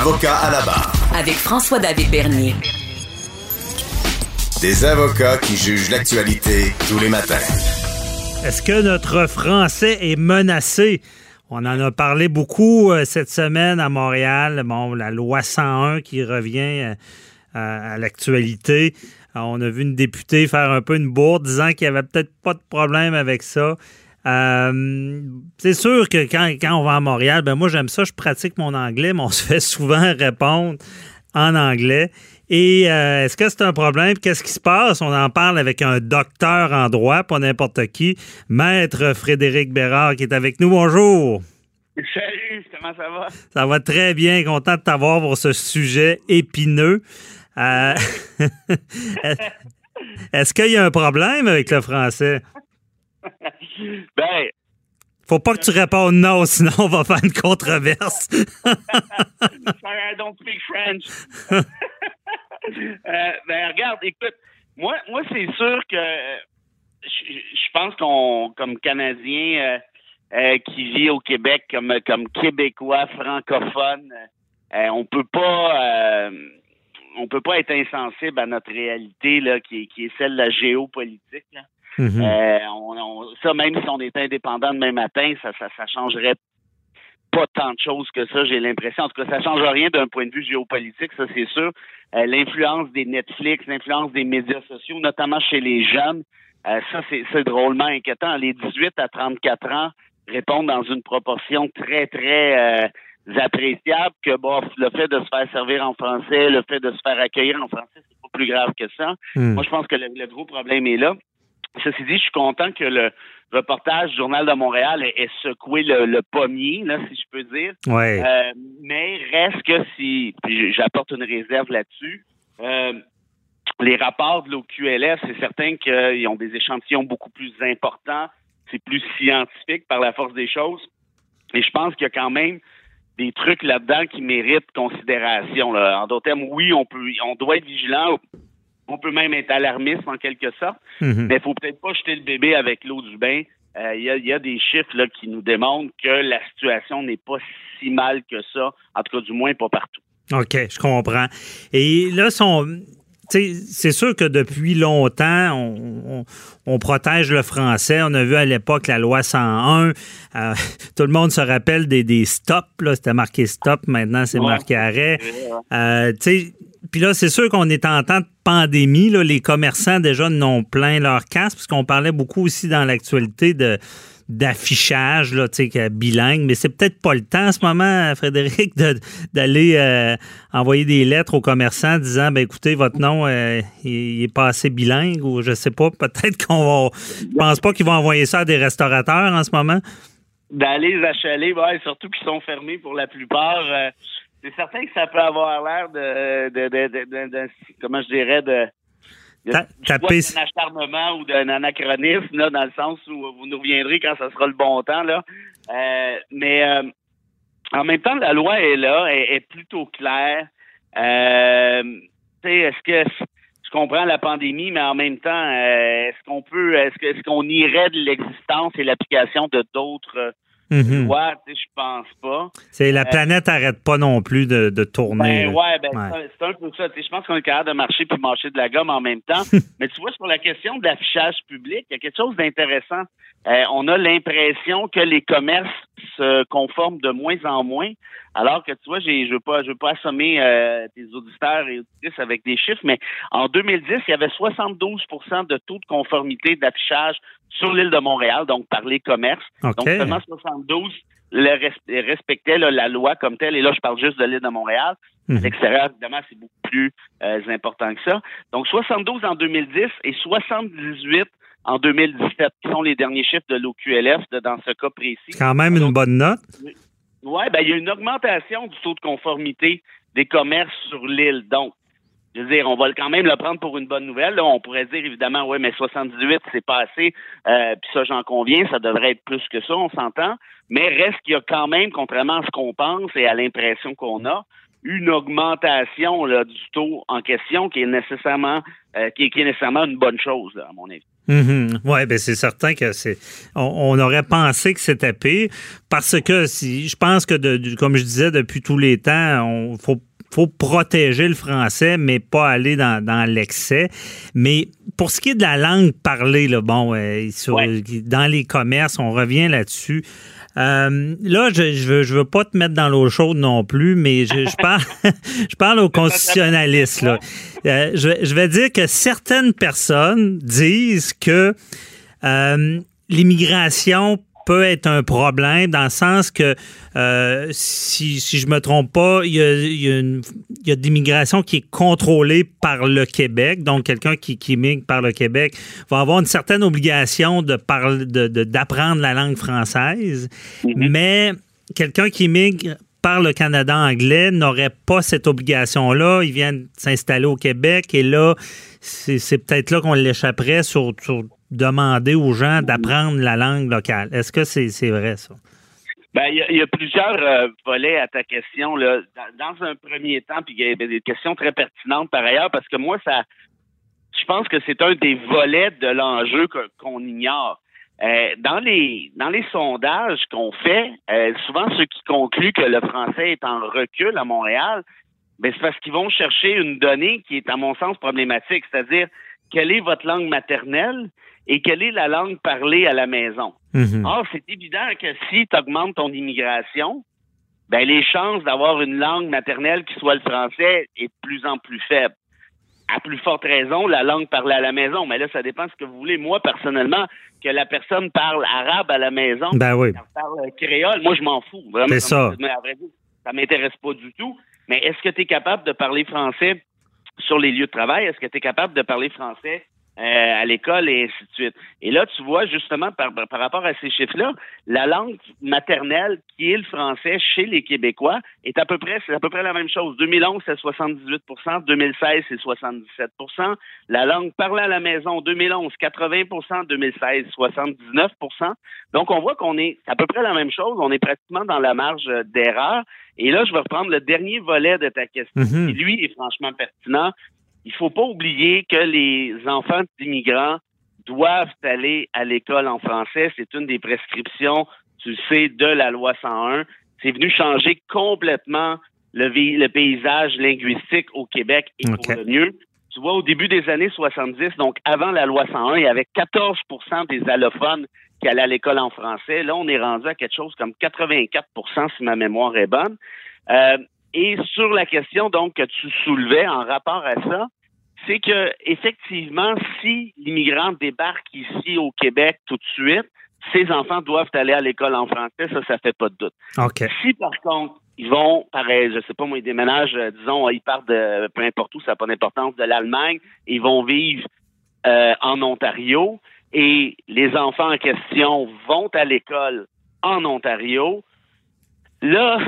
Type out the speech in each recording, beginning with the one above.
Avocat à la barre. Avec François-David Bernier. Des avocats qui jugent l'actualité tous les matins. Est-ce que notre français est menacé? On en a parlé beaucoup euh, cette semaine à Montréal. Bon, la loi 101 qui revient euh, à, à l'actualité. Euh, On a vu une députée faire un peu une bourde disant qu'il n'y avait peut-être pas de problème avec ça. Euh, c'est sûr que quand, quand on va à Montréal, ben moi j'aime ça, je pratique mon anglais, mais on se fait souvent répondre en anglais. Et euh, est-ce que c'est un problème? Qu'est-ce qui se passe? On en parle avec un docteur en droit, pas n'importe qui, Maître Frédéric Bérard, qui est avec nous. Bonjour. Salut, comment ça va? Ça va très bien, content de t'avoir pour ce sujet épineux. Euh, est-ce qu'il y a un problème avec le français? Ben, Faut pas que tu répondes non, sinon on va faire une controverse. I don't speak French. Euh, ben, regarde, écoute, moi, moi c'est sûr que euh, je je pense qu'on, comme Canadien euh, euh, qui vit au Québec, comme, comme Québécois francophone, on peut pas. on peut pas être insensible à notre réalité là, qui, est- qui est celle de la géopolitique. Là. Mhm. Euh, on, on- ça, même si on était indépendant demain matin, ça, ça, ça changerait pas tant de choses que ça, j'ai l'impression. En tout cas, ça change rien d'un point de vue géopolitique, ça c'est sûr. Euh, l'influence des Netflix, l'influence des médias sociaux, notamment chez les jeunes, euh, ça c'est drôlement inquiétant. Les 18 à 34 ans répondent dans une proportion très, très euh, appréciable que bon, le fait de se faire servir en français, le fait de se faire accueillir en français, c'est pas plus grave que ça. Hmm. Moi, je pense que le, le gros problème est là. Ceci dit, je suis content que le reportage du Journal de Montréal ait, ait secoué le, le pommier, là, si je peux dire. Ouais. Euh, mais reste que si, puis j'apporte une réserve là-dessus, euh, les rapports de l'OQLF, c'est certain qu'ils ont des échantillons beaucoup plus importants, c'est plus scientifique par la force des choses. Et je pense qu'il y a quand même des trucs là-dedans qui méritent considération. Là. En d'autres termes, oui, on peut, on doit être vigilant. On peut même être alarmiste en quelque sorte, Mhm. mais il faut peut-être pas jeter le bébé avec l'eau du bain. Euh, Il y, a, il y a des chiffres là, qui nous démontrent que la situation n'est pas si mal que ça, en tout cas du moins pas partout. OK, je comprends. Et là, son, c'est sûr que depuis longtemps, on, on- on protège le français. On a vu à l'époque la loi 101. Euh, tout le monde se rappelle des, des stops. C'était marqué stop. Maintenant, c'est Ouais. marqué arrêt. Euh, puis là, c'est sûr qu'on est en temps de pandémie. Là, les commerçants déjà n'ont plein leur casse, parce qu'on parlait beaucoup aussi dans l'actualité de d'affichage là, bilingue, mais c'est peut-être pas le temps en ce moment, Frédéric, d'aller euh, envoyer des lettres aux commerçants disant, ben écoutez, votre nom, euh, il, est pas assez bilingue, ou je sais pas, peut-être qu'on va, je pense pas qu'ils vont envoyer ça à des restaurateurs en ce moment. D'aller les achaler, surtout qu'ils sont fermés pour la plupart. euh, c'est certain que ça peut avoir l'air de, de, de, de- comment je dirais, de, d'un acharnement ou d'un anachronisme, là, dans le sens où vous nous reviendrez quand ça sera le bon temps, là. Euh, mais euh, en même temps, la loi est là, est, est plutôt claire. Euh, tu sais, est-ce que je comprends la pandémie, mais en même temps, euh, est-ce qu'on peut, est-ce que, est-ce qu'on irait de l'existence et l'application de d'autres euh, lois? Tu sais, je pense pas. C'est la planète arrête pas non plus de, de tourner. Ben ouais, ben Ouais. c'est- un peu ça. Tu sais, je pense qu'on est capable de marcher puis marcher de la gomme en même temps. Mais tu vois, sur la question de l'affichage public, il y a quelque chose d'intéressant. Euh, on a l'impression que les commerces se conforment de moins en moins. Alors que tu vois, je veux pas, je veux pas assommer euh, tes auditeurs et auditrices avec des chiffres, mais en 2010, il y avait 72% de taux de conformité d'affichage sur l'île de Montréal, donc par les commerces. Donc seulement 72 le res- respectaient là, la loi comme telle. Et là, je parle juste de l'île de Montréal. À Mhm. l'extérieur, évidemment, c'est beaucoup plus euh, important que ça. Donc 72 en 2010 et 78 en 2017, qui sont les derniers chiffres de l'OQLF de- dans ce cas précis. C'est quand même une bonne note. Oui, ben, il y a une augmentation du taux de conformité des commerces sur l'île. Donc, je veux dire, on va quand même le prendre pour une bonne nouvelle. Là, on pourrait dire évidemment, oui, mais 78, c'est pas assez. Euh, Puis ça, j'en conviens, ça devrait être plus que ça, on s'entend. Mais reste qu'il y a quand même, contrairement à ce qu'on pense et à l'impression qu'on a, une augmentation là, du taux en question qui est nécessairement euh, qui, est, nécessairement une bonne chose, là, à mon avis. Mm -hmm. Oui, ben c'est certain que c'est. On, on, aurait pensé que c'était pire parce que si je pense que de, comme je disais depuis tous les temps, on faut faut protéger le français, mais pas aller dans, dans l'excès. Mais pour ce qui est de la langue parlée, là, bon, euh, sur, ouais. dans les commerces, on revient là-dessus. Euh, là, je, je veux, je veux pas te mettre dans l'eau chaude non plus, mais je, je parle, je parle aux constitutionnalistes. Là. Euh, je, je, vais dire que certaines personnes disent que l'immigration peut être un problème dans le sens que, euh, si, si je me trompe pas, il y a, il y a, une, il y a de l'immigration qui est contrôlée par le Québec. Donc, quelqu'un qui, qui immigre par le Québec va avoir une certaine obligation de parler, de, de, d'apprendre la langue française. Mm -hmm. Mais quelqu'un qui immigre par le Canada anglais n'aurait pas cette obligation-là. Ils viennent s'installer au Québec et là, c'est peut-être là qu'on l'échapperait sur, sur demander aux gens d'apprendre la langue locale. Est-ce que c'est vrai, ça? Ben, il y, a plusieurs euh, volets à ta question. Là. Dans, dans un premier temps, puis il y a des questions très pertinentes par ailleurs, parce que moi, ça je pense que c'est un des volets de l'enjeu qu'on ignore. Euh, dans les dans les sondages qu'on fait, euh, souvent ceux qui concluent que le français est en recul à Montréal, ben c'est parce qu'ils vont chercher une donnée qui est à mon sens problématique, c'est-à-dire quelle est votre langue maternelle? Et quelle est la langue parlée à la maison. Mm -hmm. Or, c'est évident que si tu augmentes ton immigration, ben les chances d'avoir une langue maternelle qui soit le français est de plus en plus faible. À plus forte raison, la langue parlée à la maison. Mais là, ça dépend de ce que vous voulez. Moi, personnellement, que la personne parle arabe à la maison, ben oui. parle créole, moi, je m'en fous. Vraiment. Ça. Mais à vrai dire, ça m'intéresse pas du tout. Mais est-ce que tu es capable de parler français sur les lieux de travail? Est-ce que tu es capable de parler français à l'école et ainsi de suite. Et là, tu vois, justement, par, par rapport à ces chiffres-là, la langue maternelle qui est le français chez les Québécois est à peu près, c'est à peu près la même chose. 2011, c'est 78% 2016, c'est 77% La langue parlée à la maison, 2011, 80% 2016, 79% Donc, on voit qu'on est à peu près la même chose. On est pratiquement dans la marge d'erreur. Et là, je vais reprendre le dernier volet de ta question, mm -hmm. qui, lui, est franchement pertinent il faut pas oublier que les enfants d'immigrants doivent aller à l'école en français. C'est une des prescriptions, tu sais, de la loi 101. C'est venu changer complètement le, le, paysage linguistique au Québec et okay. pour le mieux. Tu vois, au début des années 70, donc avant la loi 101, il y avait 14% des allophones qui allaient à l'école en français. Là, on est rendu à quelque chose comme 84% si ma mémoire est bonne. Euh, et sur la question donc que tu soulevais en rapport à ça, c'est que effectivement, si l'immigrant débarque ici au Québec tout de suite, ses enfants doivent aller à l'école en français, ça, ça fait pas de doute. Okay. Si par contre, ils vont, pareil, je sais pas moi, ils déménagent, euh, disons, ils partent de peu importe où, ça n'a pas d'importance, de l'Allemagne, ils vont vivre euh, en Ontario et les enfants en question vont à l'école en Ontario. Là,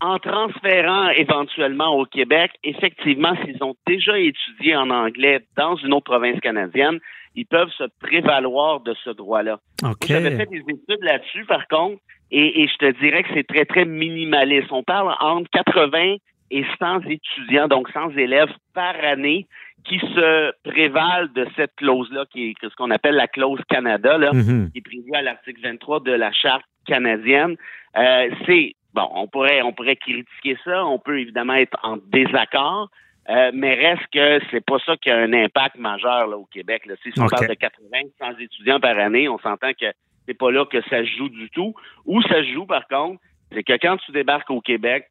en transférant éventuellement au Québec, effectivement, s'ils ont déjà étudié en anglais dans une autre province canadienne, ils peuvent se prévaloir de ce droit-là. Okay. J'avais fait des études là-dessus, par contre, et, et, je te dirais que c'est très, très minimaliste. On parle entre 80 et 100 étudiants, donc 100 élèves par année qui se prévalent de cette clause-là, qui est ce qu'on appelle la clause Canada, là, mm -hmm. qui est prévue à l'article 23 de la Charte canadienne. Euh, c'est bon, on pourrait, on pourrait critiquer ça, on peut évidemment être en désaccord, euh, mais reste que c'est pas ça qui a un impact majeur là, au Québec. Là. Si on okay. parle de 80, 100 étudiants par année, on s'entend que c'est pas là que ça se joue du tout. Où ça se joue, par contre, c'est que quand tu débarques au Québec,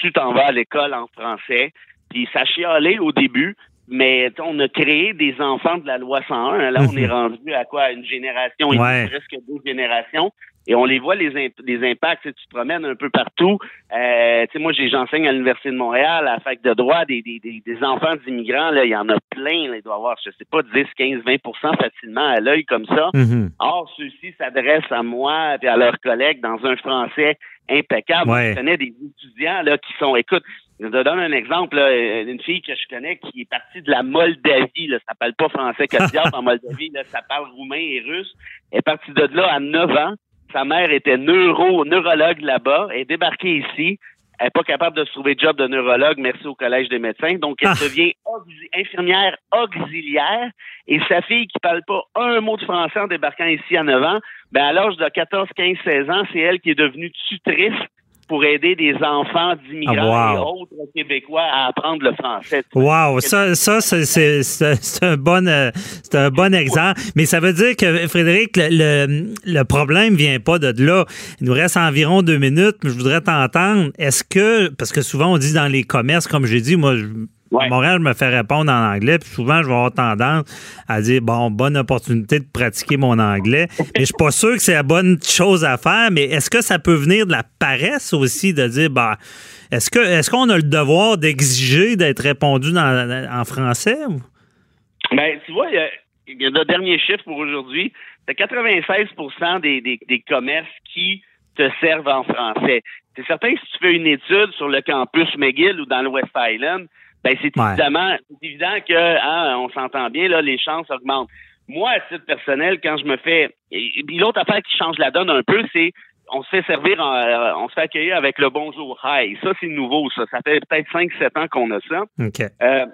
tu t'en vas à l'école en français, puis ça chialait au début, mais on a créé des enfants de la loi 101. Là, on est rendu à quoi? Une génération, ouais. presque deux générations et on les voit les, imp les impacts. Tu, tu te promènes un peu partout. Euh, moi, j'enseigne à l'université de Montréal, à la fac de droit, des, des, des, des enfants d'immigrants. Il y en a plein. Là, il doit y avoir, je sais pas, 10, 15, 20% facilement à l'œil comme ça. Mm -hmm. Or, ceux-ci s'adressent à moi et à leurs collègues dans un français impeccable. Ouais. Je connais des étudiants là qui sont, écoute, je te donne un exemple, là, une fille que je connais qui est partie de la Moldavie, là, ça parle pas français que diable en Moldavie, là, ça parle roumain et russe. Elle est partie de là à 9 ans. Sa mère était neuro, neurologue là-bas. Elle est débarquée ici. Elle n'est pas capable de se trouver de job de neurologue, merci au Collège des médecins. Donc, elle Ah. devient auxi- infirmière auxiliaire. Et sa fille qui parle pas un mot de français en débarquant ici à 9 ans, ben à l'âge de 14, 15, 16 ans, c'est elle qui est devenue tutrice pour aider des enfants d'immigrants Ah, wow. et autres Québécois à apprendre le français. Wow, ça, ça c'est- un bon euh, c'est un bon exemple. Mais ça veut dire que Frédéric, le, le, le problème vient pas de là. Il nous reste environ deux minutes, mais je voudrais t'entendre. Est-ce que parce que souvent on dit dans les commerces, comme j'ai dit, moi je, Ouais. à Montréal, je me fais répondre en anglais, puis souvent je vais avoir tendance à dire bon, bonne opportunité de pratiquer mon anglais. Mais je suis pas sûr que c'est la bonne chose à faire. Mais est-ce que ça peut venir de la paresse aussi de dire bah est-ce que est-ce qu'on a le devoir d'exiger d'être répondu dans- en français? Ben, tu vois, il y a- il y a le dernier chiffre pour aujourd'hui. C'est 96 des, des, des commerces qui te servent en français. C'est certain que si tu fais une étude sur le campus McGill ou dans le West Island, ben c'est Ouais. évidemment, évident que, hein, on s'entend bien, là, les chances augmentent. Moi, à titre personnel, quand je me fais, et, et puis l'autre affaire qui change la donne un peu, c'est on se fait servir, en- euh, on se fait accueillir avec le bonjour hi. Ça, c'est nouveau, ça. Ça fait peut-être 5-7 ans qu'on a ça. OK. Euh,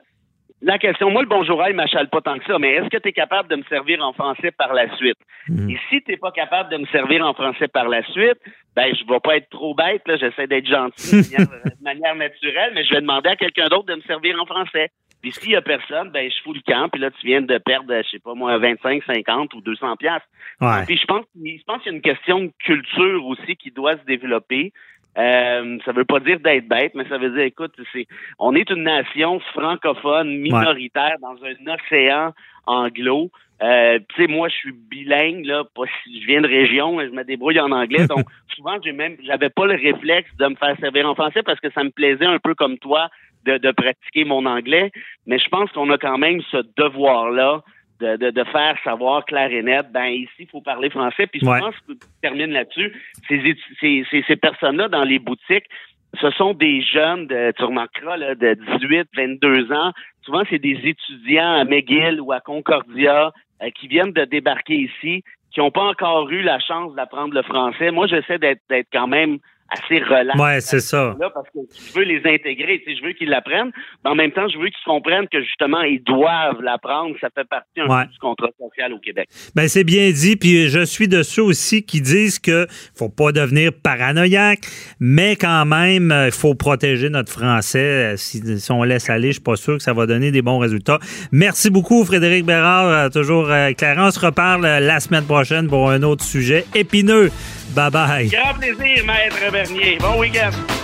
la question, moi, le bonjour, il m'achale pas tant que ça, mais est-ce que tu es capable de me servir en français par la suite? Mhm. Et si tu n'es pas capable de me servir en français par la suite, ben, je vais pas être trop bête, là, j'essaie d'être gentil de manière, de manière naturelle, mais je vais demander à quelqu'un d'autre de me servir en français. Puis s'il y a personne, ben, je fous le camp, puis là, tu viens de perdre, je sais pas moi, 25, 50 ou 200 piastres. Ouais. Puis je pense, je pense qu'il y a une question de culture aussi qui doit se développer. Euh, ça veut pas dire d'être bête, mais ça veut dire, écoute, c'est, on est une nation francophone minoritaire dans un océan anglo. Euh, tu sais, moi, je suis bilingue, là, pas si je viens de région, je me débrouille en anglais, donc souvent, j'ai même, j'avais pas le réflexe de me faire servir en français parce que ça me plaisait un peu comme toi de, de pratiquer mon anglais, mais je pense qu'on a quand même ce devoir-là de, de, de faire savoir clair et net, ben ici, il faut parler français. Puis je Ouais. pense que je termine là-dessus. Ces, ces, ces, ces personnes-là dans les boutiques, ce sont des jeunes, de, tu remarqueras, là, de 18, 22 ans. Souvent, c'est des étudiants à McGill ou à Concordia euh, qui viennent de débarquer ici, qui n'ont pas encore eu la chance d'apprendre le français. Moi, j'essaie d'être d'être quand même assez relax. Ouais, c'est ça. Là, parce que je veux les intégrer, tu sais, je veux qu'ils l'apprennent, mais en même temps, je veux qu'ils comprennent que justement, ils doivent l'apprendre. Ça fait partie un Ouais. peu du contrat social au Québec. Ben c'est bien dit, puis je suis de ceux aussi qui disent que faut pas devenir paranoïaque, mais quand même, il faut protéger notre français. Euh, Si, si on laisse aller, je suis pas sûr que ça va donner des bons résultats. Merci beaucoup, Frédéric Bérard, euh, toujours euh, éclairant. On se reparle euh, la semaine prochaine pour un autre sujet épineux. Bye bye. Grand plaisir, maître Bernier. Bon week-end.